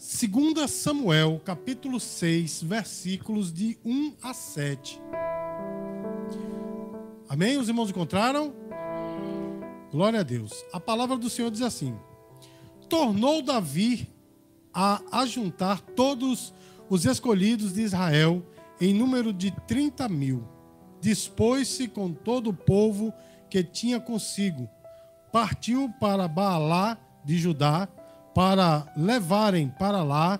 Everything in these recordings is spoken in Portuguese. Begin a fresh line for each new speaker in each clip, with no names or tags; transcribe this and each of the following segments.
2 Samuel, capítulo 6, versículos de 1 a 7. Amém? Os irmãos encontraram? Glória a Deus. A palavra do Senhor diz assim: Tornou Davi a ajuntar todos os escolhidos de Israel em número de 30 mil. Dispôs-se com todo o povo que tinha consigo. Partiu para Baalá de Judá para levarem para lá,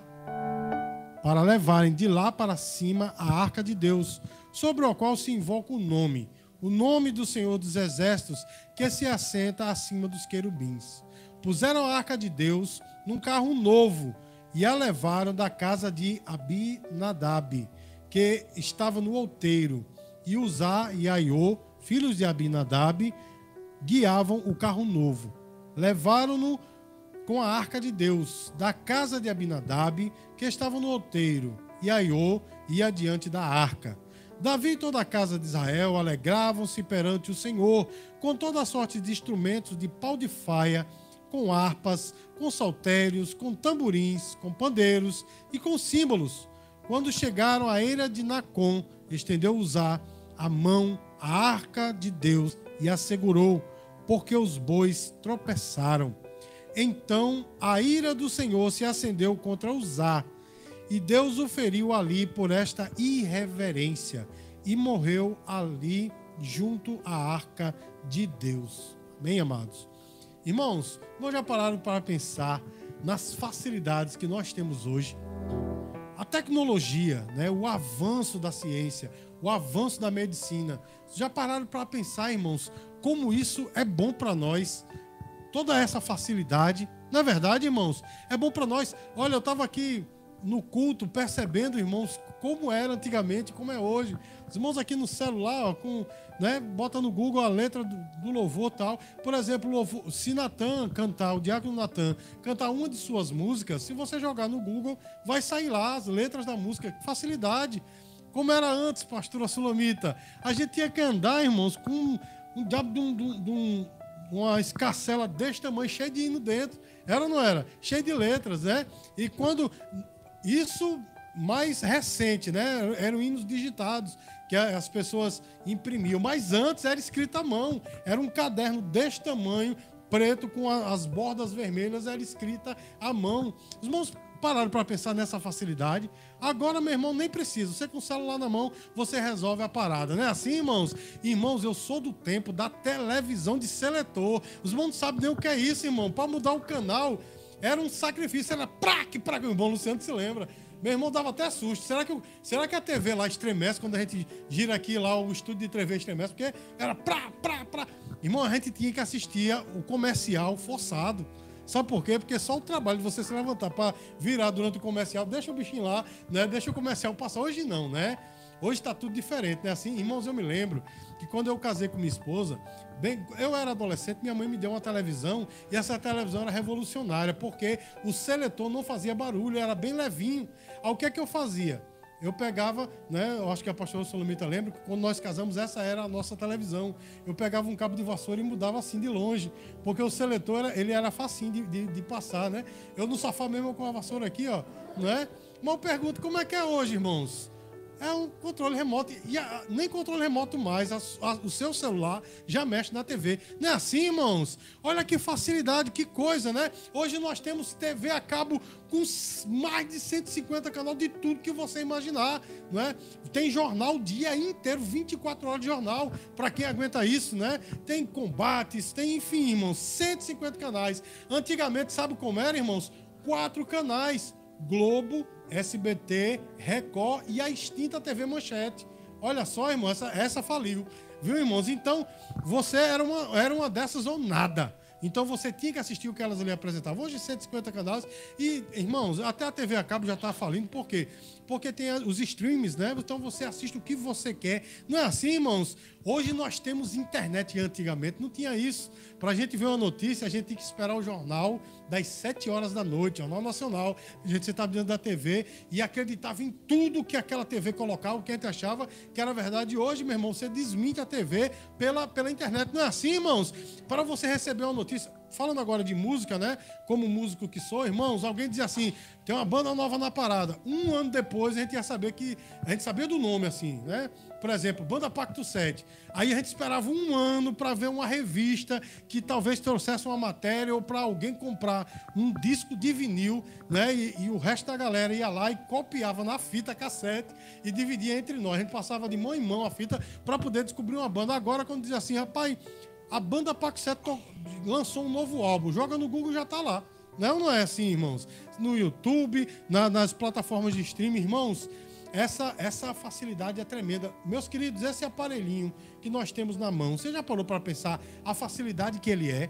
para levarem de lá para cima a arca de Deus, sobre o qual se invoca o nome, o nome do Senhor dos Exércitos, que se assenta acima dos querubins. Puseram a arca de Deus num carro novo e a levaram da casa de Abinadab, que estava no outeiro, e Uzá e Aiô, filhos de Abinadab, guiavam o carro novo. Levaram-no com a arca de Deus da casa de Abinadab, que estava no outeiro, e Aiô ia diante da arca. Davi e toda a casa de Israel alegravam-se perante o Senhor, com toda a sorte de instrumentos de pau de faia, com harpas, com saltérios, com tamborins, com pandeiros e com símbolos. Quando chegaram à eira de Nacon, estendeu Uzá a mão à arca de Deus e a segurou, porque os bois tropeçaram. Então a ira do Senhor se acendeu contra Uzá, e Deus o feriu ali por esta irreverência, e morreu ali junto à arca de Deus. Bem, amados. Irmãos, nós já pararam para pensar nas facilidades que nós temos hoje. A tecnologia, né, o avanço da ciência, o avanço da medicina. Já pararam para pensar, irmãos, como isso é bom para nós? Toda essa facilidade. Na verdade, irmãos, é bom para nós. Olha, eu estava aqui no culto percebendo, irmãos, como era antigamente, como é hoje. Os irmãos aqui no celular, ó, com, né, bota no Google a letra do, do louvor tal. Por exemplo, louvor, se Natan cantar, o diácono Natan cantar uma de suas músicas, se você jogar no Google, vai sair lá as letras da música. Facilidade. Como era antes, pastora Sulamita. A gente tinha que andar, irmãos, com um diabo de um, de um uma escarcela desse tamanho, cheia de hino dentro. Era ou não era? Cheio de letras, né? E quando. Isso mais recente, né? Eram hinos digitados que as pessoas imprimiam. Mas antes era escrito à mão. Era um caderno deste tamanho, preto, com as bordas vermelhas, era escrita à mão. Os irmãos pararam para pensar nessa facilidade. Agora, meu irmão, nem precisa. Você com o celular na mão, você resolve a parada. Não é assim, irmãos? Irmãos, eu sou do tempo da televisão de seletor. Os irmãos não sabem nem o que é isso, irmão. Para mudar o canal, era um sacrifício. Era praque, praque. O bom Luciano se lembra. Meu irmão dava até susto. Será que, será que a TV lá estremece quando a gente gira aqui lá, o estúdio de TV estremece? Porque era pra, pra, pra. Irmão, a gente tinha que assistir o comercial forçado. Sabe por quê? Porque só o trabalho de você se levantar para virar durante o comercial, deixa o bichinho lá, né? Deixa o comercial passar. Hoje não, né? Hoje está tudo diferente, né? Assim, irmãos, eu me lembro que quando eu casei com minha esposa, bem, eu era adolescente, minha mãe me deu uma televisão e essa televisão era revolucionária, porque o seletor não fazia barulho, era bem levinho. Aí o que é que eu fazia? Eu pegava, né? Eu acho que a pastora Solomita lembra que quando nós casamos, essa era a nossa televisão. Eu pegava um cabo de vassoura e mudava assim de longe, porque o seletor ele era facinho de, de, de, passar, né? Eu no sofá mesmo com a vassoura aqui, ó, né? Mas eu pergunto, como é que é hoje, irmãos? É um controle remoto. E a, nem controle remoto mais. A, a, o seu celular já mexe na TV. Não é assim, irmãos? Olha que facilidade, que coisa, né? Hoje nós temos TV a cabo com mais de 150 canais de tudo que você imaginar, não é? Tem jornal o dia inteiro, 24 horas de jornal, para quem aguenta isso, né? Tem combates, tem, enfim, irmãos, 150 canais. Antigamente, sabe como era, irmãos? Quatro canais. Globo, SBT, Record e a extinta TV Manchete. Olha só, irmão, essa, essa faliu. Viu, irmãos? Então, você era uma, era uma dessas ou nada. Então você tinha que assistir o que elas ali apresentavam. Hoje 150 canais. E, irmãos, até a TV a cabo já está falindo. Por quê? Porque tem os streams, né? Então você assiste o que você quer. Não é assim, irmãos? Hoje nós temos internet antigamente não tinha isso. Para a gente ver uma notícia, a gente tem que esperar o jornal das 7 horas da noite, Jornal Nacional. A gente estava diante da TV e acreditava em tudo que aquela TV colocava, o que a gente achava que era verdade. Hoje, meu irmão, você desmente a TV pela, pela internet. Não é assim, irmãos? Para você receber uma notícia, falando agora de música, né? Como músico que sou, irmãos, alguém dizia assim: tem uma banda nova na parada. Um ano depois a gente ia saber que. A gente sabia do nome, assim, né? Por exemplo, Banda Pacto 7. Aí a gente esperava um ano para ver uma revista que talvez trouxesse uma matéria ou para alguém comprar um disco de vinil, né? E, e, o resto da galera ia lá e copiava na fita cassete e dividia entre nós. A gente passava de mão em mão a fita para poder descobrir uma banda. Agora, quando dizia assim, rapaz, a banda 7 lançou um novo álbum, joga no Google já tá lá. Não, não é assim, irmãos. No YouTube, na, nas plataformas de streaming, irmãos, essa, essa facilidade é tremenda. Meus queridos, esse aparelhinho que nós temos na mão, você já parou para pensar a facilidade que ele é?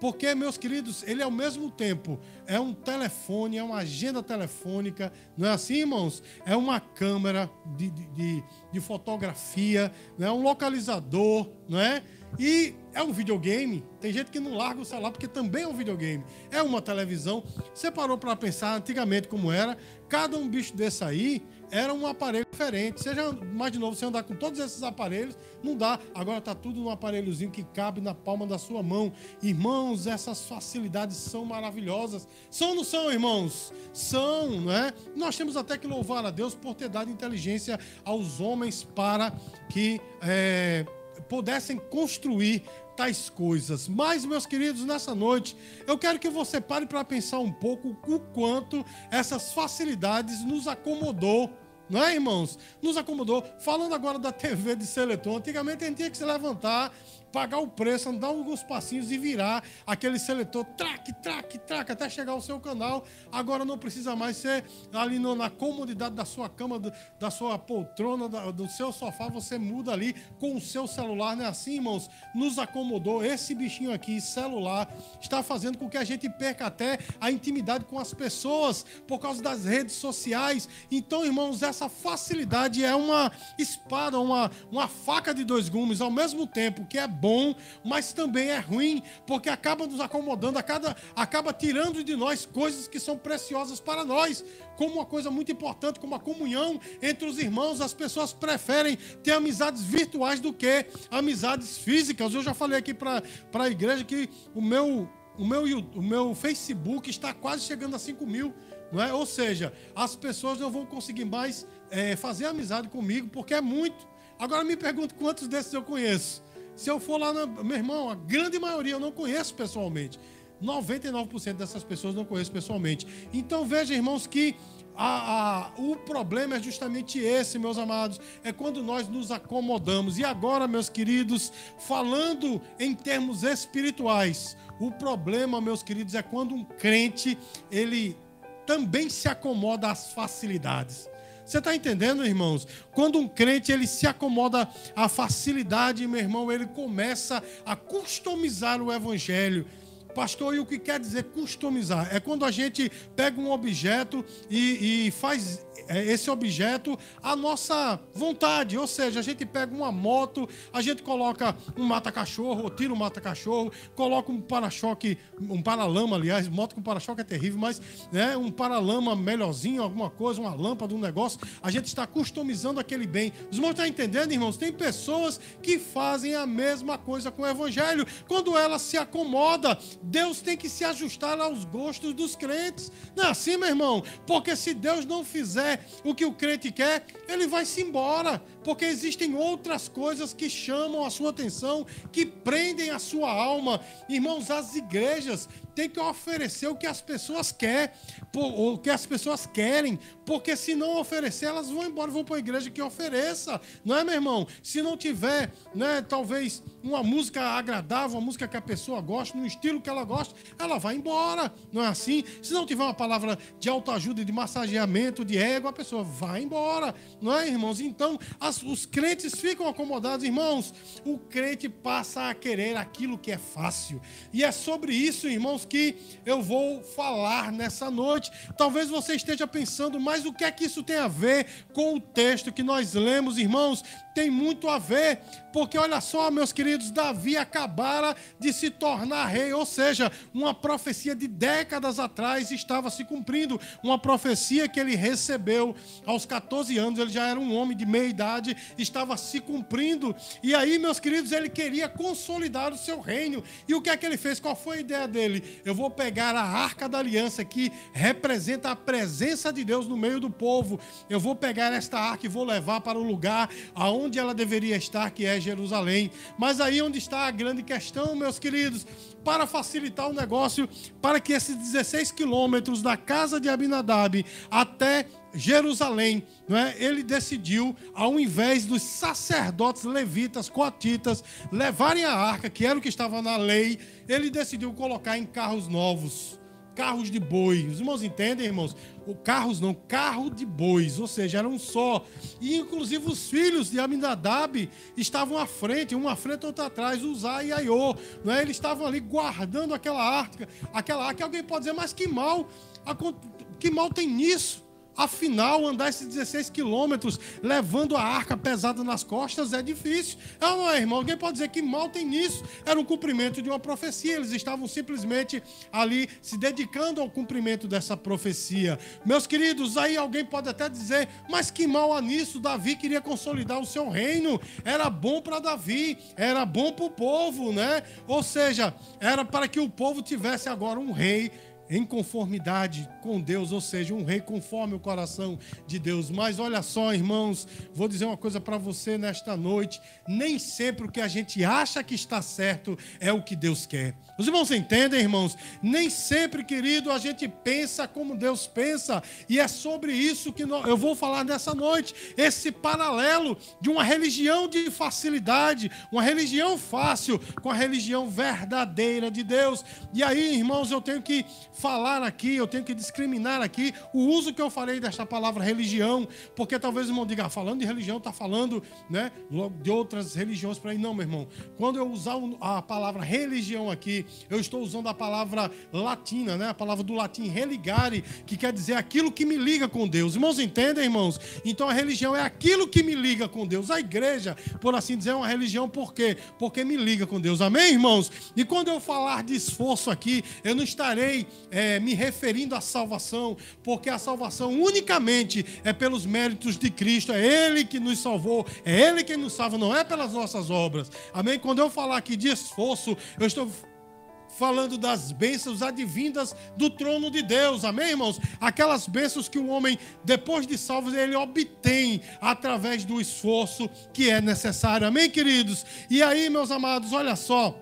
Porque, meus queridos, ele ao mesmo tempo é um telefone, é uma agenda telefônica, não é assim, irmãos? É uma câmera de, de, de fotografia, é um localizador, não é? E é um videogame. Tem gente que não larga o celular porque também é um videogame. É uma televisão. Você parou para pensar antigamente como era? Cada um bicho desse aí era um aparelho diferente. Seja mais de novo, você andar com todos esses aparelhos, não dá. Agora está tudo num aparelhozinho que cabe na palma da sua mão. Irmãos, essas facilidades são maravilhosas. São ou não são, irmãos? São, não é? Nós temos até que louvar a Deus por ter dado inteligência aos homens para que é, pudessem construir tais coisas. Mas, meus queridos, nessa noite, eu quero que você pare para pensar um pouco o quanto essas facilidades nos acomodou não é, irmãos? Nos acomodou. Falando agora da TV de Seletom, antigamente a gente tinha que se levantar pagar o preço, andar alguns passinhos e virar aquele seletor, traque, traque, traque, até chegar ao seu canal. Agora não precisa mais ser ali no, na comodidade da sua cama, do, da sua poltrona, da, do seu sofá, você muda ali com o seu celular, não é assim, irmãos? Nos acomodou. Esse bichinho aqui, celular, está fazendo com que a gente perca até a intimidade com as pessoas por causa das redes sociais. Então, irmãos, essa facilidade é uma espada, uma, uma faca de dois gumes, ao mesmo tempo que é bom, mas também é ruim, porque acaba nos acomodando, acaba, acaba tirando de nós coisas que são preciosas para nós, como uma coisa muito importante, como a comunhão entre os irmãos. As pessoas preferem ter amizades virtuais do que amizades físicas. Eu já falei aqui para a igreja que o meu, o, meu, o meu Facebook está quase chegando a 5 mil. Não é? Ou seja, as pessoas não vão conseguir mais é, fazer amizade comigo, porque é muito. Agora me pergunto quantos desses eu conheço. Se eu for lá, meu irmão, a grande maioria eu não conheço pessoalmente. 99% dessas pessoas não conheço pessoalmente. Então veja, irmãos, que a, a, o problema é justamente esse, meus amados, é quando nós nos acomodamos. E agora, meus queridos, falando em termos espirituais, o problema, meus queridos, é quando um crente ele também se acomoda às facilidades. Você está entendendo, irmãos? Quando um crente ele se acomoda à facilidade, meu irmão, ele começa a customizar o evangelho. Pastor, e o que quer dizer customizar? É quando a gente pega um objeto e, e faz esse objeto à nossa vontade. Ou seja, a gente pega uma moto, a gente coloca um mata-cachorro, ou tira um mata-cachorro, coloca um para-choque, um paralama, aliás, moto com para-choque é terrível, mas né, um paralama melhorzinho, alguma coisa, uma lâmpada, um negócio. A gente está customizando aquele bem. Os irmãos estão entendendo, irmãos? Tem pessoas que fazem a mesma coisa com o evangelho. Quando ela se acomoda, Deus tem que se ajustar aos gostos dos crentes. Não é assim, meu irmão? Porque se Deus não fizer o que o crente quer, ele vai-se embora, porque existem outras coisas que chamam a sua atenção, que prendem a sua alma. Irmãos, as igrejas têm que oferecer o que as pessoas querem, o que as pessoas querem, porque se não oferecer, elas vão embora, vão para a igreja que ofereça, não é, meu irmão? Se não tiver, né, talvez uma música agradável, uma música que a pessoa gosta, no estilo que ela gosta, ela vai embora, não é assim? Se não tiver uma palavra de autoajuda, de massageamento, de ego, a pessoa vai embora, não é, irmãos? Então, as, os crentes ficam acomodados, irmãos. O crente passa a querer aquilo que é fácil. E é sobre isso, irmãos, que eu vou falar nessa noite. Talvez você esteja pensando, mas o que é que isso tem a ver com o texto que nós lemos, irmãos? Tem muito a ver, Porque olha só, meus queridos, Davi acabara de se tornar rei, ou seja, uma profecia de décadas atrás estava se cumprindo, uma profecia que ele recebeu aos 14 anos, ele já era um homem de meia idade, estava se cumprindo. E aí, meus queridos, ele queria consolidar o seu reino. E o que é que ele fez? Qual foi a ideia dele? Eu vou pegar a arca da aliança que representa a presença de Deus no meio do povo. Eu vou pegar esta arca e vou levar para o lugar aonde ela deveria estar, que é Jerusalém. Mas aí onde está a grande questão, meus queridos, para facilitar o negócio, para que esses 16 quilômetros da casa de Abinadab até Jerusalém, não é? ele decidiu, ao invés dos sacerdotes levitas, coatitas, levarem a arca, que era o que estava na lei, ele decidiu colocar em carros novos carros de boi. Os irmãos entendem, irmãos? O carros não, carro de bois, ou seja, era um só. E inclusive os filhos de Aminadab estavam à frente, um à frente, outro atrás, Uzá e Aiô. Não é? Eles estavam ali guardando aquela arca, aquela arca. Alguém pode dizer, mas que mal, que mal tem nisso? Afinal, andar esses 16 quilômetros levando a arca pesada nas costas é difícil. É ou não é, irmão? Alguém pode dizer que mal tem nisso? Era um cumprimento de uma profecia. Eles estavam simplesmente ali se dedicando ao cumprimento dessa profecia. Meus queridos, aí alguém pode até dizer, mas que mal há nisso? Davi queria consolidar o seu reino. Era bom para Davi, era bom para o povo, né? Ou seja, era para que o povo tivesse agora um rei em conformidade com Deus, ou seja, um rei conforme o coração de Deus. Mas olha só, irmãos, vou dizer uma coisa para você nesta noite: nem sempre o que a gente acha que está certo é o que Deus quer. Os irmãos entendem, irmãos? Nem sempre, querido, a gente pensa como Deus pensa, e é sobre isso que eu vou falar nessa noite. Esse paralelo de uma religião de facilidade, uma religião fácil, com a religião verdadeira de Deus. E aí, irmãos, eu tenho que falar aqui, eu tenho que discriminar aqui o uso que eu falei desta palavra religião, porque talvez o irmão diga, ah, falando de religião, está falando né, de outras religiões para aí. Não, meu irmão, quando eu usar a palavra religião aqui, eu estou usando a palavra latina, né, a palavra do latim religare, que quer dizer aquilo que me liga com Deus. Irmãos, entendem, irmãos? Então a religião é aquilo que me liga com Deus. A igreja, por assim dizer, é uma religião por quê? Porque me liga com Deus. Amém, irmãos? E quando eu falar de esforço aqui, eu não estarei é, me referindo à salvação, porque a salvação unicamente é pelos méritos de Cristo, é Ele que nos salvou, é Ele que nos salva, não é pelas nossas obras. Amém? Quando eu falar aqui de esforço, eu estou falando das bênçãos advindas do trono de Deus, amém, irmãos? Aquelas bênçãos que o homem, depois de salvo, ele obtém através do esforço que é necessário, amém, queridos? E aí, meus amados, olha só,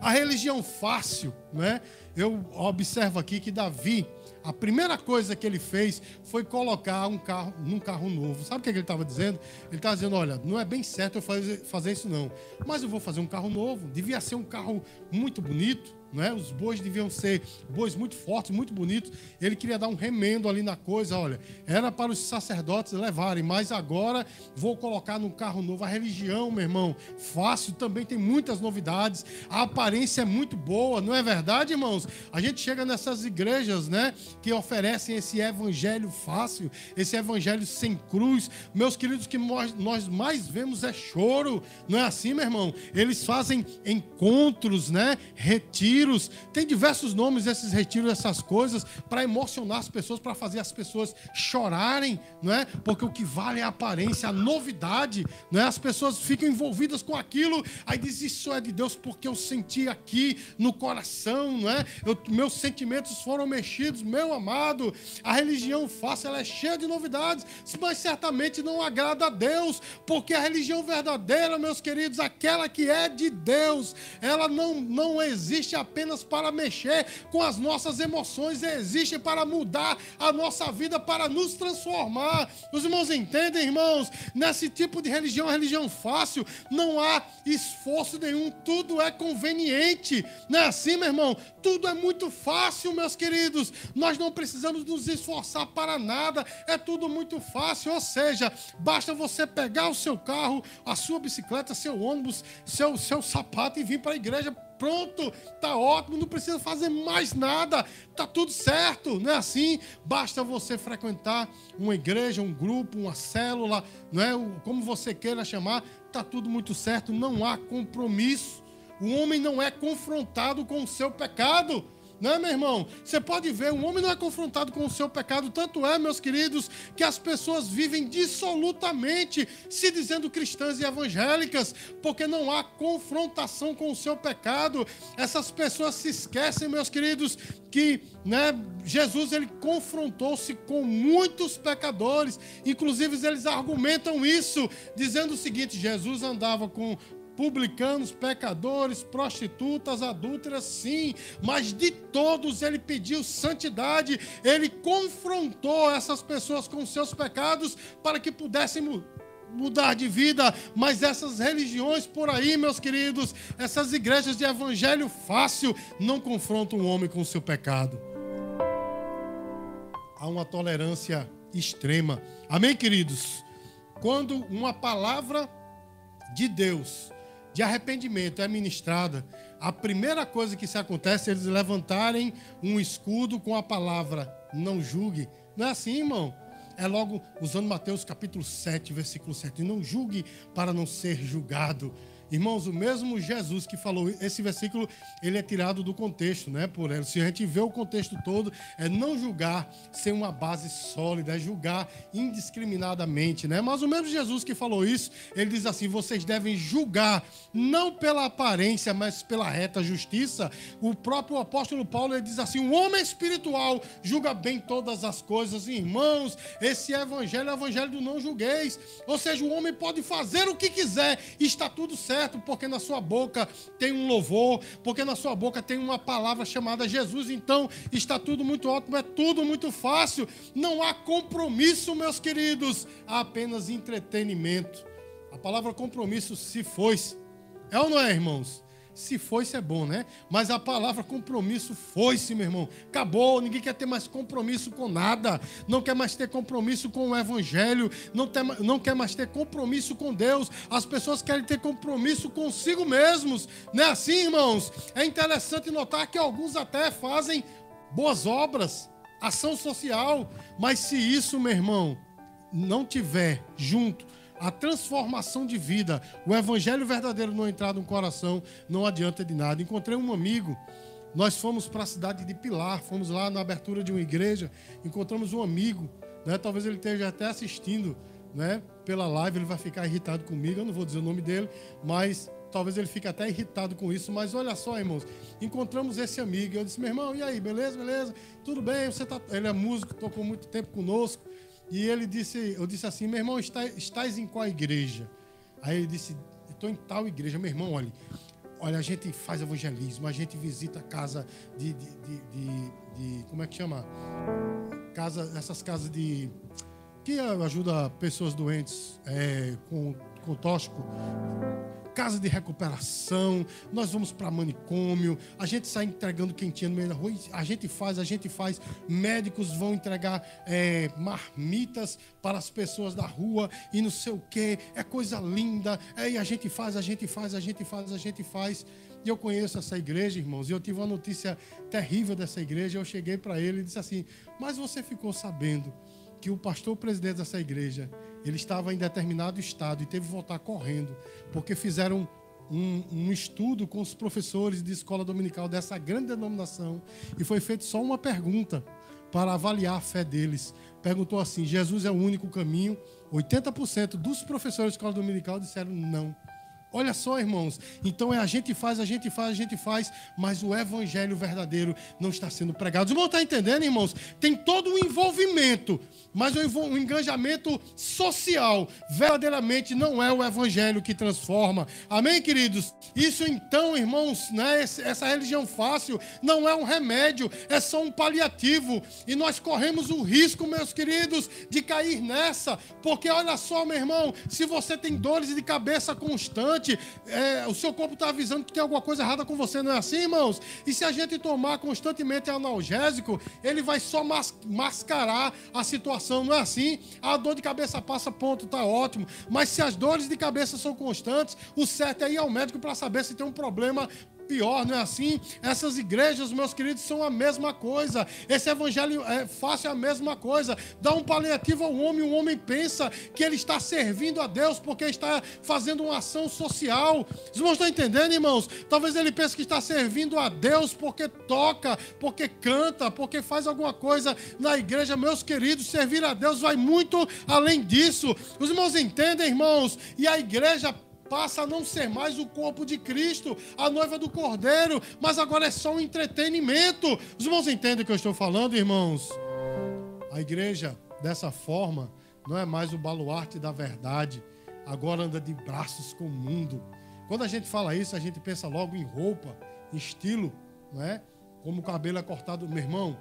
a religião fácil, não é? eu observo aqui que Davi, a primeira coisa que ele fez foi colocar um carro num carro novo. Sabe o que ele estava dizendo? Ele estava dizendo: olha, não é bem certo eu fazer, fazer isso, não. Mas eu vou fazer um carro novo. Devia ser um carro muito bonito não é? Os bois deviam ser bois muito fortes, muito bonitos. Ele queria dar um remendo ali na coisa, olha. Era para os sacerdotes levarem, mas agora vou colocar num carro novo. A religião, meu irmão, fácil, também tem muitas novidades. A aparência é muito boa, não é verdade, irmãos? A gente chega nessas igrejas, né, que oferecem esse evangelho fácil, esse evangelho sem cruz. Meus queridos, que nós mais vemos é choro, não é assim, meu irmão? Eles fazem encontros, né? Retiros retiros, tem diversos nomes esses retiros, essas coisas, para emocionar as pessoas, para fazer as pessoas chorarem, não é? Porque o que vale é a aparência, a novidade, não é? As pessoas ficam envolvidas com aquilo, aí diz isso é de Deus porque eu senti aqui no coração, não é? Eu, meus sentimentos foram mexidos, meu amado. A religião fácil, ela é cheia de novidades, mas certamente não agrada a Deus, porque a religião verdadeira, meus queridos, aquela que é de Deus, ela não, não existe a apenas para mexer com as nossas emoções, existe para mudar a nossa vida, para nos transformar. Os irmãos entendem, irmãos? Nesse tipo de religião, religião fácil, não há esforço nenhum, tudo é conveniente. Não é assim, meu irmão? Tudo é muito fácil, meus queridos. Nós não precisamos nos esforçar para nada, é tudo muito fácil. Ou seja, basta você pegar o seu carro, a sua bicicleta, seu ônibus, seu, seu sapato e vir para a igreja pronto, tá ótimo, não precisa fazer mais nada, tá tudo certo, não é assim? Basta você frequentar uma igreja, um grupo, uma célula, não é? Como você queira chamar, está tudo muito certo, não há compromisso. O homem não é confrontado com o seu pecado. Não é, meu irmão? Você pode ver, um homem não é confrontado com o seu pecado, tanto é, meus queridos, que as pessoas vivem dissolutamente se dizendo cristãs e evangélicas, porque não há confrontação com o seu pecado. Essas pessoas se esquecem, meus queridos, que né, Jesus ele confrontou-se com muitos pecadores, inclusive eles argumentam isso, dizendo o seguinte: Jesus andava com publicanos, pecadores, prostitutas, adúlteras, sim, mas de todos ele pediu santidade, ele confrontou essas pessoas com seus pecados para que pudessem mudar de vida, mas essas religiões por aí, meus queridos, essas igrejas de evangelho fácil não confrontam o homem com o seu pecado. Há uma tolerância extrema. Amém, queridos? Quando uma palavra de Deus de arrependimento é ministrada, a primeira coisa que se acontece é eles levantarem um escudo com a palavra não julgue. Não é assim, irmão? É logo usando Mateus capítulo 7, versículo 7. Não julgue para não ser julgado. Irmãos, o mesmo Jesus que falou, esse versículo, ele é tirado do contexto, né? Por ele. Se a gente vê o contexto todo, é não julgar sem uma base sólida, é julgar indiscriminadamente, né? Mas o mesmo Jesus que falou isso, ele diz assim: vocês devem julgar não pela aparência, mas pela reta justiça. O próprio apóstolo Paulo ele diz assim: o homem espiritual julga bem todas as coisas, irmãos. Esse evangelho é o evangelho do não julgueis. Ou seja, o homem pode fazer o que quiser, está tudo certo certo, porque na sua boca tem um louvor, porque na sua boca tem uma palavra chamada Jesus. Então está tudo muito ótimo, é tudo muito fácil. Não há compromisso, meus queridos, há apenas entretenimento. A palavra compromisso se foi. É ou não é, irmãos? Se foi-se é bom, né? Mas a palavra compromisso foi-se, meu irmão. Acabou, ninguém quer ter mais compromisso com nada. Não quer mais ter compromisso com o Evangelho. Não, não quer mais ter compromisso com Deus. As pessoas querem ter compromisso consigo mesmos. Não é assim, irmãos? É interessante notar que alguns até fazem boas obras, ação social. Mas se isso, meu irmão, não tiver junto a transformação de vida, o evangelho verdadeiro não entrar no coração, não adianta de nada. Encontrei um amigo, nós fomos para a cidade de Pilar, fomos lá na abertura de uma igreja, encontramos um amigo, né? talvez ele esteja até assistindo né? pela live, ele vai ficar irritado comigo, eu não vou dizer o nome dele, mas talvez ele fique até irritado com isso, mas olha só, irmãos, encontramos esse amigo, eu disse, meu irmão, e aí, beleza, beleza? Tudo bem, você tá... ele é músico, tocou muito tempo conosco, e ele disse, eu disse assim, meu irmão, está, estás em qual igreja? Aí ele disse, estou em tal igreja, meu irmão, olha, olha, a gente faz evangelismo, a gente visita casa de, de, de, de, como é que chama? Casa, essas casas de que ajuda pessoas doentes é, com, com tóxico casa de recuperação, nós vamos para manicômio, a gente sai entregando quentinha no meio da rua, a gente faz, a gente faz, médicos vão entregar é, marmitas para as pessoas da rua e não sei o que, é coisa linda, é, e a gente faz, a gente faz, a gente faz, a gente faz. E eu conheço essa igreja, irmãos, e eu tive uma notícia terrível dessa igreja. Eu cheguei para ele e disse assim: Mas você ficou sabendo que o pastor presidente dessa igreja ele estava em determinado estado e teve que voltar correndo, porque fizeram um, um, estudo com os professores de escola dominical dessa grande denominação e foi feita só uma pergunta para avaliar a fé deles. Perguntou assim: Jesus é o único caminho? 80% dos professores de escola dominical disseram não. Olha só, irmãos. Então é a gente faz, a gente faz, a gente faz, mas o evangelho verdadeiro não está sendo pregado. Os estão entendendo, irmãos? Tem todo o envolvimento, mas o engajamento social verdadeiramente não é o evangelho que transforma. Amém, queridos? Isso então, irmãos, né, essa religião fácil não é um remédio, é só um paliativo. E nós corremos o risco, meus queridos, de cair nessa, porque olha só, meu irmão, se você tem dores de cabeça constantes, é, o seu corpo está avisando que tem alguma coisa errada com você, não é assim, irmãos? E se a gente tomar constantemente analgésico, ele vai só mas, mascarar a situação, não é assim? A dor de cabeça passa, ponto, está ótimo. Mas se as dores de cabeça são constantes, o certo é ir ao médico para saber se tem um problema pior, não é assim? Essas igrejas, meus queridos, são a mesma coisa. Esse evangelho é fácil, é a mesma coisa. Dá um paliativo ao homem, o homem pensa que ele está servindo a Deus porque está fazendo uma ação social. Os irmãos estão entendendo, irmãos? Talvez ele pense que está servindo a Deus porque toca, porque canta, porque faz alguma coisa na igreja. Meus queridos, servir a Deus vai muito além disso. Os irmãos entendem, irmãos? E a igreja passa a não ser mais o corpo de Cristo, a noiva do Cordeiro, mas agora é só um entretenimento. Os irmãos entendem o que eu estou falando, irmãos? A igreja, dessa forma, não é mais o baluarte da verdade, agora anda de braços com o mundo. Quando a gente fala isso, a gente pensa logo em roupa, em estilo, não é? Como o cabelo é cortado, meu irmão,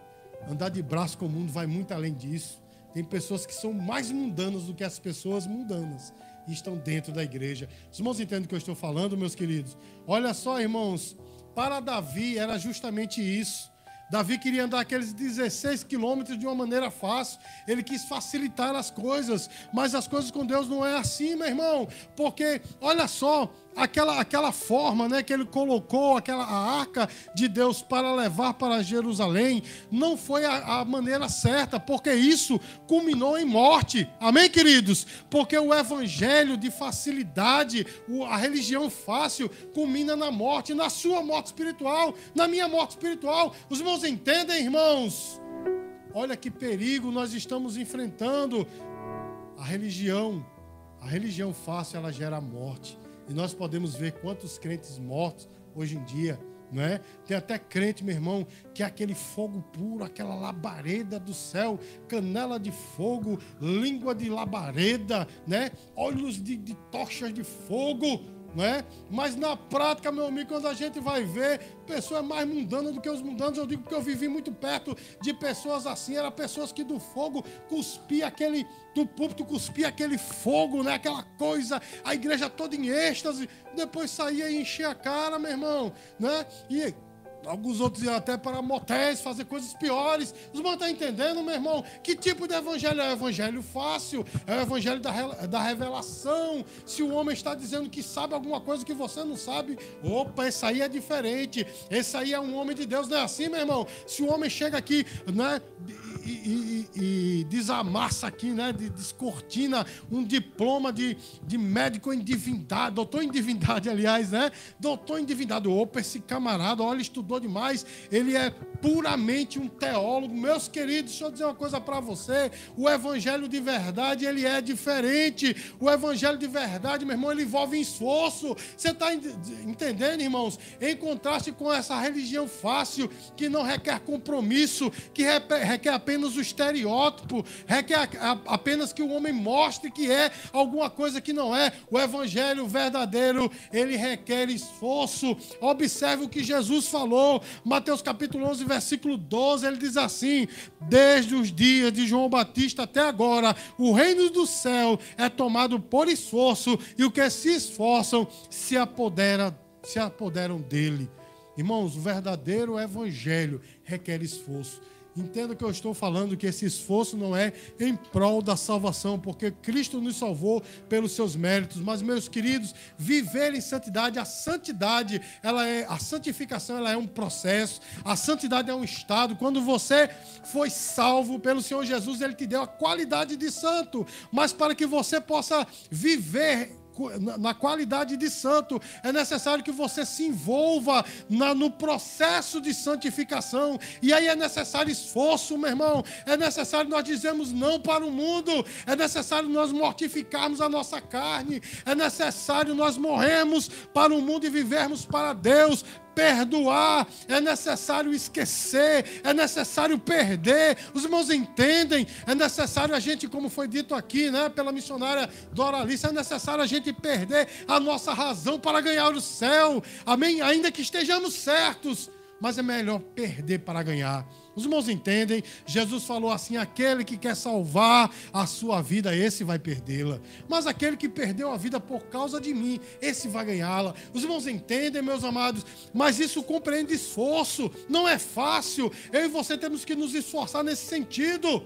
andar de braço com o mundo vai muito além disso. Tem pessoas que são mais mundanas do que as pessoas mundanas e estão dentro da igreja. Os irmãos entendem o que eu estou falando, meus queridos? Olha só, irmãos, para Davi era justamente isso. Davi queria andar aqueles 16 quilômetros de uma maneira fácil. Ele quis facilitar as coisas. Mas as coisas com Deus não é assim, meu irmão. Porque, olha só, aquela, aquela forma né, que ele colocou, aquela a arca de Deus para levar para Jerusalém, não foi a, a maneira certa, porque isso culminou em morte. Amém, queridos? Porque o evangelho de facilidade, a religião fácil, culmina na morte, na sua morte espiritual, na minha morte espiritual. Os irmãos entendem, irmãos? Olha que perigo nós estamos enfrentando. A religião, a religião fácil, ela gera morte. E nós podemos ver quantos crentes mortos hoje em dia, não é? Tem até crente, meu irmão, que é aquele fogo puro, aquela labareda do céu, canela de fogo, língua de labareda, né? Olhos de, de tochas de fogo não é? Mas na prática, meu amigo, quando a gente vai ver, pessoa é mais mundana do que os mundanos, eu digo porque eu vivi muito perto de pessoas assim, eram pessoas que do fogo cuspia aquele, do púlpito cuspia aquele fogo, né? Aquela coisa, a igreja toda em êxtase, depois saía e enchia a cara, meu irmão, né? E Alguns outros iam até para motéis, fazer coisas piores. Os irmãos estão entendendo, meu irmão? Que tipo de evangelho é o evangelho fácil? É o evangelho da, da revelação. Se o homem está dizendo que sabe alguma coisa que você não sabe, opa, esse aí é diferente. Esse aí é um homem de Deus, não é assim, meu irmão? Se o homem chega aqui, né? E, e, e, desamassa aqui, né? Descortina um diploma de, de médico em divindade, doutor em divindade, aliás, né? Doutor em divindade. Opa, esse camarada, olha, estudou demais. Ele é puramente um teólogo. Meus queridos, deixa eu dizer uma coisa para você. O evangelho de verdade, ele é diferente. O evangelho de verdade, meu irmão, ele envolve esforço. Você está entendendo, irmãos? Em contraste com essa religião fácil, que não requer compromisso, que requer apenas o estereótipo, requer apenas que o homem mostre que é alguma coisa que não é. O evangelho verdadeiro, ele requer esforço. Observe o que Jesus falou, Mateus capítulo 11, versículo 12, ele diz assim: Desde os dias de João Batista até agora, o reino do céu é tomado por esforço, e o que se esforçam se apodera, se apoderam dele. Irmãos, o verdadeiro evangelho requer esforço. Entenda que eu estou falando que esse esforço não é em prol da salvação, porque Cristo nos salvou pelos seus méritos. Mas, meus queridos, viver em santidade, a santidade, ela é a santificação, ela é um processo. A santidade é um estado. Quando você foi salvo pelo Senhor Jesus, ele te deu a qualidade de santo. Mas para que você possa viver na qualidade de santo, é necessário que você se envolva na, no processo de santificação. E aí é necessário esforço, meu irmão. É necessário nós dizermos não para o mundo. É necessário nós mortificarmos a nossa carne. É necessário nós morrermos para o mundo e vivermos para Deus perdoar, é necessário esquecer, é necessário perder. Os irmãos entendem, é necessário a gente, como foi dito aqui, né, pela missionária Doralice, é necessário a gente perder a nossa razão para ganhar o céu. Amém? Ainda que estejamos certos, mas é melhor perder para ganhar. Os irmãos entendem? Jesus falou assim: aquele que quer salvar a sua vida, esse vai perdê-la. Mas aquele que perdeu a vida por causa de mim, esse vai ganhá-la. Os irmãos entendem, meus amados? Mas isso compreende esforço, não é fácil. Eu e você temos que nos esforçar nesse sentido.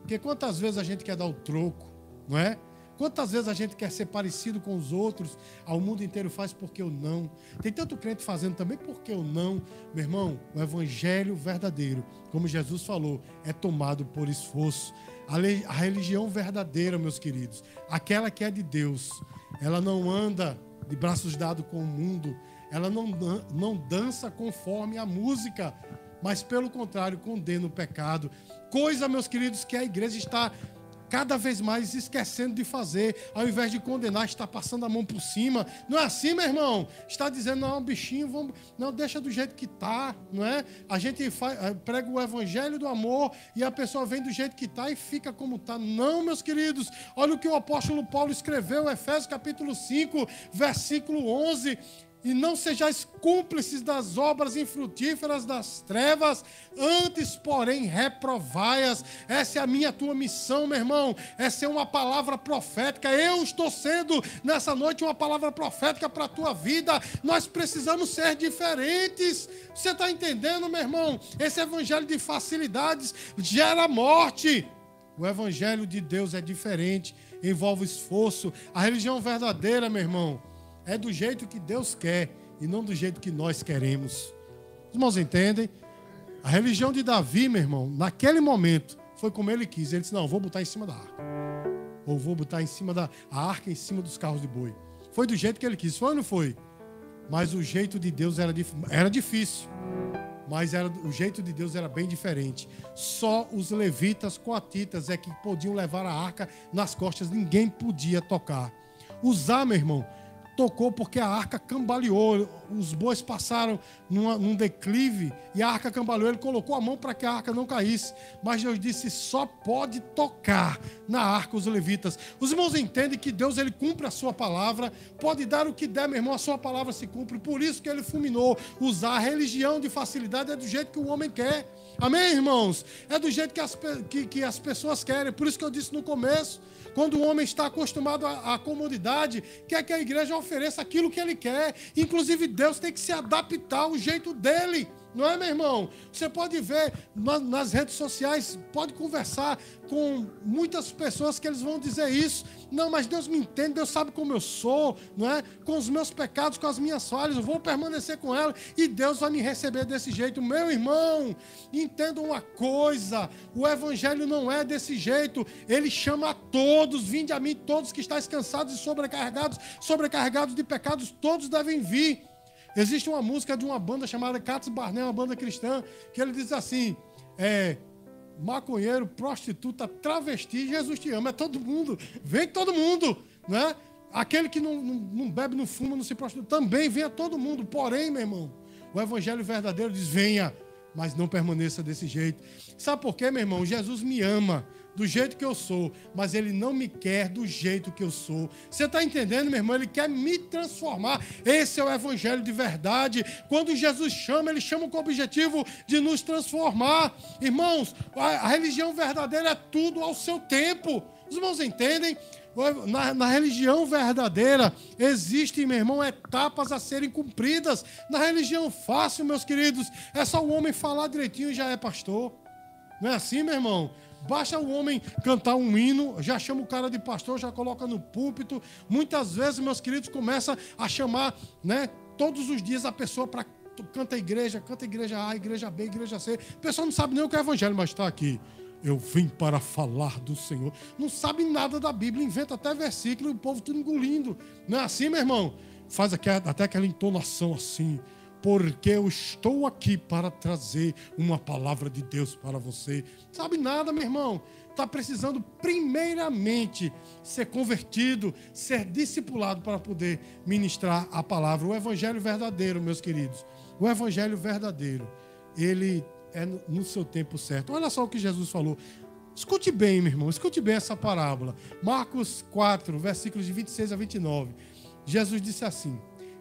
Porque quantas vezes a gente quer dar o troco, não é? Quantas vezes a gente quer ser parecido com os outros, ao mundo inteiro faz porque eu não. Tem tanto crente fazendo também porque eu não. Meu irmão, o evangelho verdadeiro, como Jesus falou, é tomado por esforço. A religião verdadeira, meus queridos, aquela que é de Deus, ela não anda de braços dados com o mundo, ela não, não dança conforme a música, mas pelo contrário, condena o pecado. Coisa, meus queridos, que a igreja está cada vez mais esquecendo de fazer, ao invés de condenar, está passando a mão por cima. Não é assim, meu irmão? Está dizendo, não, bichinho, vamos, não, deixa do jeito que está, não é? A gente faz, eh, prega o evangelho do amor e a pessoa vem do jeito que está e fica como está. Não, meus queridos, olha o que o apóstolo Paulo escreveu, Efésios capítulo 5, versículo 11 e não sejais cúmplices das obras infrutíferas das trevas, antes, porém, reprovai-as. Essa é a minha tua missão, meu irmão. Essa é uma palavra profética. Eu estou sendo nessa noite uma palavra profética para a tua vida. Nós precisamos ser diferentes. Você está entendendo, meu irmão? Esse evangelho de facilidades gera morte. O evangelho de Deus é diferente, envolve esforço. A religião verdadeira, meu irmão é do jeito que Deus quer e não do jeito que nós queremos. Os irmãos entendem? A religião de Davi, meu irmão, naquele momento, foi como ele quis. Ele disse: Não, vou botar em cima da arca. Ou vou botar em cima da arca em cima dos carros de boi. Foi do jeito que ele quis. Foi ou não foi? Mas o jeito de Deus era, era difícil. Mas era, o jeito de Deus era bem diferente. Só os levitas coatitas é que podiam levar a arca nas costas. Ninguém podia tocar. Usar, meu irmão, tocou porque a arca cambaleou. Os bois passaram numa, num declive e a arca cambaleou. Ele colocou a mão para que a arca não caísse. Mas Deus disse: só pode tocar na arca os levitas. Os irmãos entendem que Deus ele cumpre a sua palavra. Pode dar o que der, meu irmão, a sua palavra se cumpre. Por isso que ele fulminou. Usar a religião de facilidade é do jeito que o homem quer. Amém, irmãos? É do jeito que as, que, que as pessoas querem. Por isso que eu disse no começo. Quando o homem está acostumado à, à comodidade, quer que a igreja ofereça aquilo que ele quer. Inclusive, Deus tem que se adaptar ao jeito dele. Não é, meu irmão? Você pode ver nas redes sociais, pode conversar com muitas pessoas que eles vão dizer isso. Não, mas Deus me entende, Deus sabe como eu sou, não é? Com os meus pecados, com as minhas falhas, eu vou permanecer com ela e Deus vai me receber desse jeito. Meu irmão, entenda uma coisa: o evangelho não é desse jeito. Ele chama a todos, vinde a mim, todos que estáis cansados e sobrecarregados, sobrecarregados de pecados, todos devem vir. Existe uma música de uma banda chamada Cats Barnett, uma banda cristã, que ele diz assim: é, maconheiro, prostituta, travesti, Jesus te ama. É todo mundo. Vem todo mundo, né? Aquele que não, não, não bebe, não fuma, não se prostitui, também vem todo mundo. Porém, meu irmão, o evangelho verdadeiro diz: venha, mas não permaneça desse jeito. Sabe por quê, meu irmão? Jesus me ama do jeito que eu sou, mas Ele não me quer do jeito que eu sou. Você está entendendo, meu irmão? Ele quer me transformar. Esse é o Evangelho de verdade. Quando Jesus chama, Ele chama com o objetivo de nos transformar. Irmãos, a, religião verdadeira é tudo ao seu tempo. Os irmãos entendem? Na, na, religião verdadeira existem, meu irmão, etapas a serem cumpridas. Na religião fácil, meus queridos, é só o homem falar direitinho e já é pastor. Não é assim, meu irmão? Basta o homem cantar um hino, já chama o cara de pastor, já coloca no púlpito. Muitas vezes, meus queridos, começa a chamar, né, todos os dias a pessoa para canta a igreja, canta a igreja A, igreja B, igreja C. A pessoa não sabe nem o que é evangelho, mas está aqui. Eu vim para falar do Senhor. Não sabe nada da Bíblia, inventa até versículo e o povo tudo engolindo. Não é assim, meu irmão? Faz até aquela entonação assim porque eu estou aqui para trazer uma palavra de Deus para você. Sabe nada, meu irmão? Está precisando, primeiramente, ser convertido, ser discipulado para poder ministrar a palavra. O evangelho verdadeiro, meus queridos. O evangelho verdadeiro, ele é no seu tempo certo. Olha só o que Jesus falou. Escute bem, meu irmão, escute bem essa parábola. Marcos 4, versículos de 26 a 29. Jesus disse assim: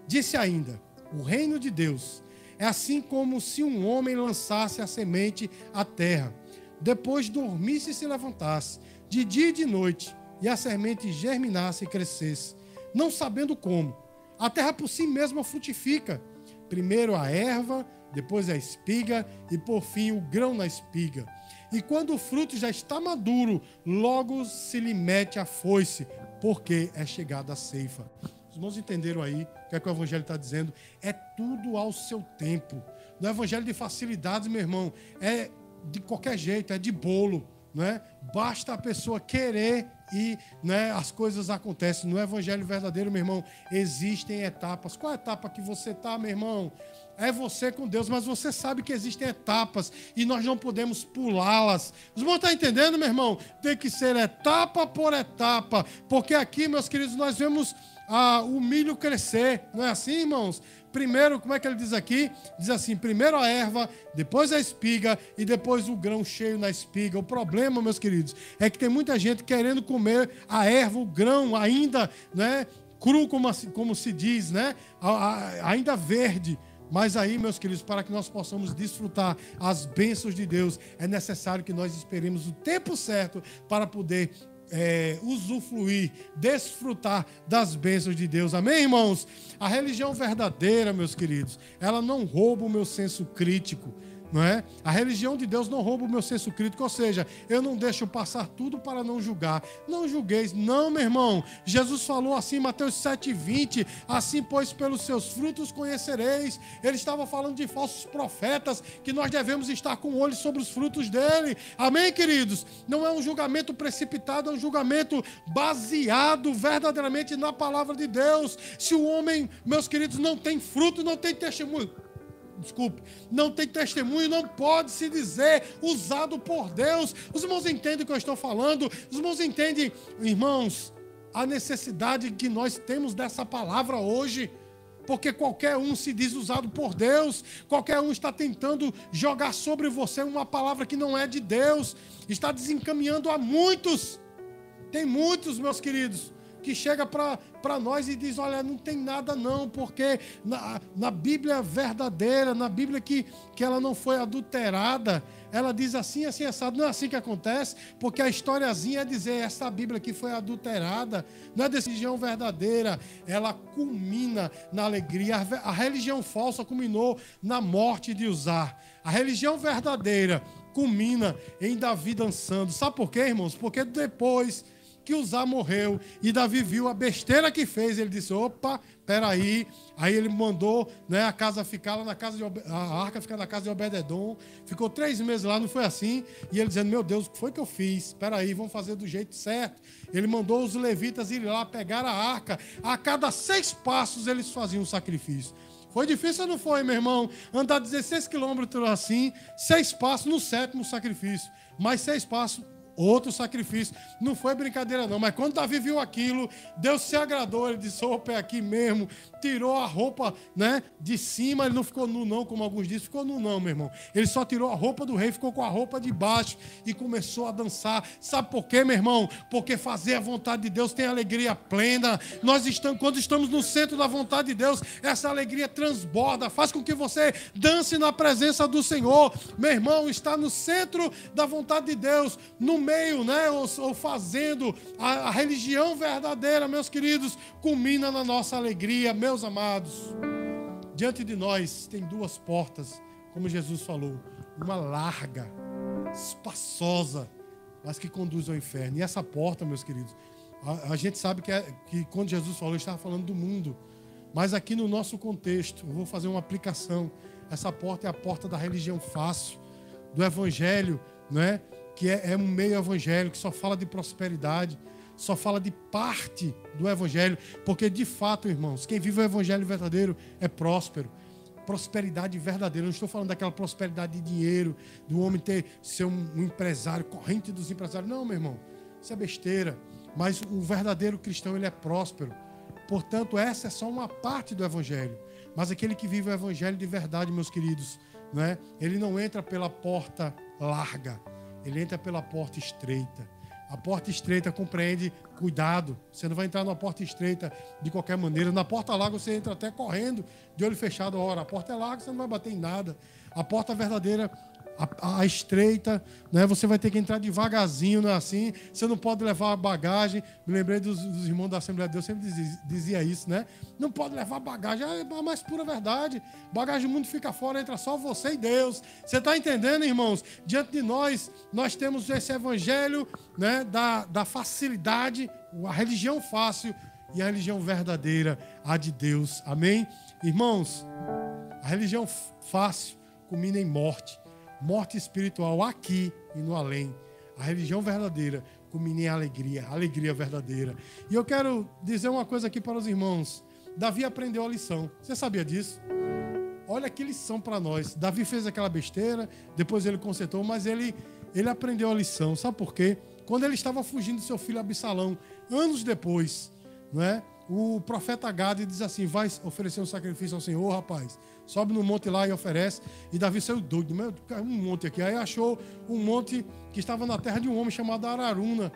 Disse ainda o reino de Deus. É assim como se um homem lançasse a semente à terra, depois dormisse e se levantasse, de dia e de noite, e a semente germinasse e crescesse, não sabendo como. A terra por si mesma frutifica, primeiro a erva, depois a espiga e por fim o grão na espiga. E quando o fruto já está maduro, logo se lhe mete a foice, porque é chegada a ceifa. Os irmãos entenderam aí o que, é que o Evangelho está dizendo? É tudo ao seu tempo. No Evangelho de facilidades, meu irmão, é de qualquer jeito, é de bolo. Não é? Basta a pessoa querer e né, as coisas acontecem. No Evangelho verdadeiro, meu irmão, existem etapas. Qual é a etapa que você está, meu irmão? É você com Deus, mas você sabe que existem etapas e nós não podemos pulá-las. Os irmãos estão entendendo, meu irmão? Tem que ser etapa por etapa, porque aqui, meus queridos, nós vemos ah, o milho crescer, não é assim, irmãos? Primeiro, como é que ele diz aqui? Diz assim: primeiro a erva, depois a espiga e depois o grão cheio na espiga. O problema, meus queridos, é que tem muita gente querendo comer a erva, o grão ainda, né? Cru, como, como se diz, né? ainda verde. Mas aí, meus queridos, para que nós possamos desfrutar as bênçãos de Deus, é necessário que nós esperemos o tempo certo para poder é, usufruir, desfrutar das bênçãos de Deus. Amém, irmãos? A religião verdadeira, meus queridos, ela não rouba o meu senso crítico não é? A religião de Deus não rouba o meu senso crítico, ou seja, eu não deixo passar tudo para não julgar. Não julgueis, não, meu irmão. Jesus falou assim, Mateus 7:20, assim pois pelos seus frutos conhecereis. Ele estava falando de falsos profetas que nós devemos estar com olhos sobre os frutos dele. Amém, queridos. Não é um julgamento precipitado, é um julgamento baseado verdadeiramente na palavra de Deus. Se o homem, meus queridos, não tem fruto, não tem testemunho, desculpe, não tem testemunho, não pode se dizer usado por Deus. Os irmãos entendem o que eu estou falando? Os irmãos entendem, irmãos, a necessidade que nós temos dessa palavra hoje. Porque qualquer um se diz usado por Deus, qualquer um está tentando jogar sobre você uma palavra que não é de Deus, está desencaminhando a muitos. Tem muitos, meus queridos, que chega para nós e diz: olha, não tem nada não, porque na, na Bíblia verdadeira, na Bíblia que, que ela não foi adulterada, ela diz assim, assim, assado. Não é assim que acontece, porque a historiazinha é dizer: essa Bíblia que foi adulterada, não é decisão verdadeira, ela culmina na alegria. A, a religião falsa culminou na morte de usar. A religião verdadeira culmina em Davi dançando. Sabe por quê, irmãos? Porque depois que Uzá morreu e Davi viu a besteira que fez. Ele disse: opa, peraí. Aí ele mandou né, a casa ficar lá na casa de a arca ficar na casa de Obededon. Ficou três meses lá, não foi assim. E ele dizendo: Meu Deus, o que foi que eu fiz? Peraí, vamos fazer do jeito certo. Ele mandou os levitas ir lá pegar a arca. A cada seis passos eles faziam um sacrifício. Foi difícil ou não foi, meu irmão? Andar 16 quilômetros assim, seis passos no sétimo sacrifício. Mais seis passos outro sacrifício. Não foi brincadeira, não. Mas quando Davi viu aquilo, Deus se agradou. Ele disse: opa, é aqui mesmo. Tirou a roupa né, de cima. Ele não ficou nu, não, como alguns dizem. Ficou nu, não, meu irmão. Ele só tirou a roupa do rei, ficou com a roupa de baixo e começou a dançar. Sabe por quê, meu irmão? Porque fazer a vontade de Deus tem alegria plena. Nós estamos, quando estamos no centro da vontade de Deus, essa alegria transborda, faz com que você dance na presença do Senhor. Meu irmão, está no centro da vontade de Deus, no meio, né, ou, ou fazendo a, a religião verdadeira, meus queridos, culmina na nossa alegria, meus amados. Diante de nós tem duas portas, como Jesus falou, uma larga, espaçosa, mas que conduz ao inferno. E essa porta, meus queridos, a, a gente sabe que, é, que quando Jesus falou, ele estava falando do mundo. Mas aqui no nosso contexto, eu vou fazer uma aplicação. Essa porta é a porta da religião fácil, do evangelho, não é? Que é, é um meio evangélico, que só fala de prosperidade, só fala de parte do evangelho, porque de fato, irmãos, quem vive o evangelho verdadeiro é próspero. Prosperidade verdadeira, não estou falando daquela prosperidade de dinheiro, do homem ter ser um, um empresário, corrente dos empresários. Não, meu irmão, isso é besteira. Mas o verdadeiro cristão, ele é próspero. Portanto, essa é só uma parte do evangelho. Mas aquele que vive o evangelho de verdade, meus queridos, né? ele não entra pela porta larga, ele entra pela porta estreita. A porta estreita compreende cuidado. Você não vai entrar numa porta estreita de qualquer maneira. Na porta larga você entra até correndo, de olho fechado. Ora, a porta é larga, você não vai bater em nada. A porta verdadeira, a, a, estreita, né? Você vai ter que entrar devagarzinho, não é assim? Você não pode levar bagagem. Me lembrei dos, dos irmãos da Assembleia de Deus, sempre dizia, dizia, isso, né? Não pode levar bagagem. É a mais pura verdade. Bagagem do mundo fica fora, entra só você e Deus. Você está entendendo, irmãos? Diante de nós, nós temos esse evangelho né, da, da facilidade, a religião fácil e a religião verdadeira, a de Deus. Amém? Irmãos, a religião fácil culmina em morte morte espiritual aqui e no além. A religião verdadeira culmina em alegria, alegria verdadeira. E eu quero dizer uma coisa aqui para os irmãos. Davi aprendeu a lição. Você sabia disso? Olha que lição para nós. Davi fez aquela besteira, depois ele consertou, mas ele, ele aprendeu a lição. Sabe por quê? Quando ele estava fugindo do seu filho Absalão, anos depois, não é? O profeta Gade diz assim: vai oferecer um sacrifício ao Senhor, rapaz. Sobe no monte lá e oferece. E Davi saiu doido, um monte aqui. Aí achou um monte que estava na terra de um homem chamado Araruna.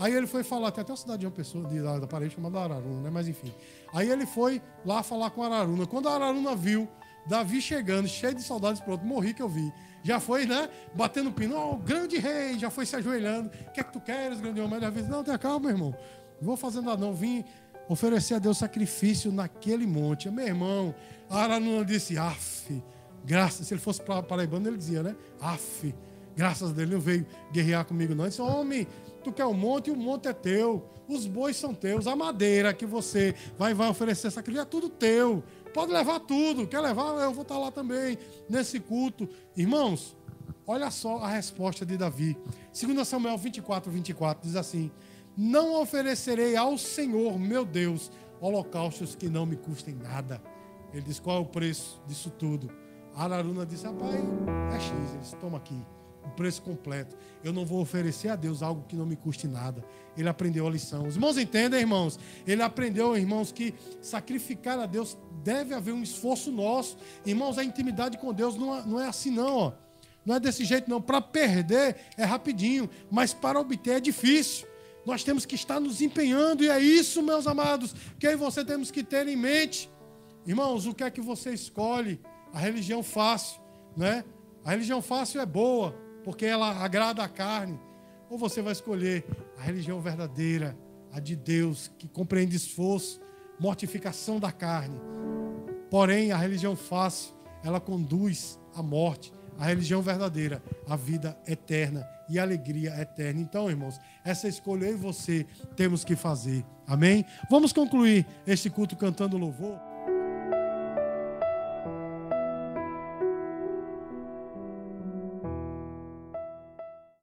Aí ele foi falar, tem até uma cidade de uma pessoa de, da, da parede chamada Araruna, né? Mas enfim. Aí ele foi lá falar com Araruna. Quando a Araruna viu Davi chegando, cheio de saudades, pronto, morri que eu vi. Já foi, né? Batendo pino, oh, grande rei, já foi se ajoelhando. O que é que tu queres, grande homem? Ele disse, não, tenha calma, irmão. Não vou fazer nada, não. Vim oferecer a Deus sacrifício naquele monte. Meu irmão, Araúna disse, af, graças. Se ele fosse paraibano, ele dizia, né? Af, graças a Deus, ele não veio guerrear comigo, não. Ele disse, homem, tu quer o um monte e o monte é teu. Os bois são teus. A madeira que você vai, vai oferecer sacrifício é tudo teu. Pode levar tudo. Quer levar? Eu vou estar lá também, nesse culto. Irmãos, olha só a resposta de Davi. 2 Samuel 24, 24 diz assim: não oferecerei ao Senhor, meu Deus, holocaustos que não me custem nada. Ele diz: qual é o preço disso tudo? A Araruna disse: rapaz, é X. Ele disse: toma aqui, o preço completo. Eu não vou oferecer a Deus algo que não me custe nada. Ele aprendeu a lição. Os irmãos entendem, irmãos? Ele aprendeu, irmãos, que sacrificar a Deus deve haver um esforço nosso. Irmãos, a intimidade com Deus não é, é assim, não, ó. Não é desse jeito, não. Para perder é rapidinho, mas para obter é difícil. Nós temos que estar nos empenhando, e é isso, meus amados, que aí você temos que ter em mente. Irmãos, o que é que você escolhe? A religião fácil, né? A religião fácil é boa, porque ela agrada a carne. Ou você vai escolher a religião verdadeira, a de Deus, que compreende esforço, mortificação da carne. Porém, a religião fácil, ela conduz à morte. A religião verdadeira, a vida eterna e alegria eterna. Então, irmãos, essa escolha eu e você temos que fazer. Amém? Vamos concluir este culto cantando louvor.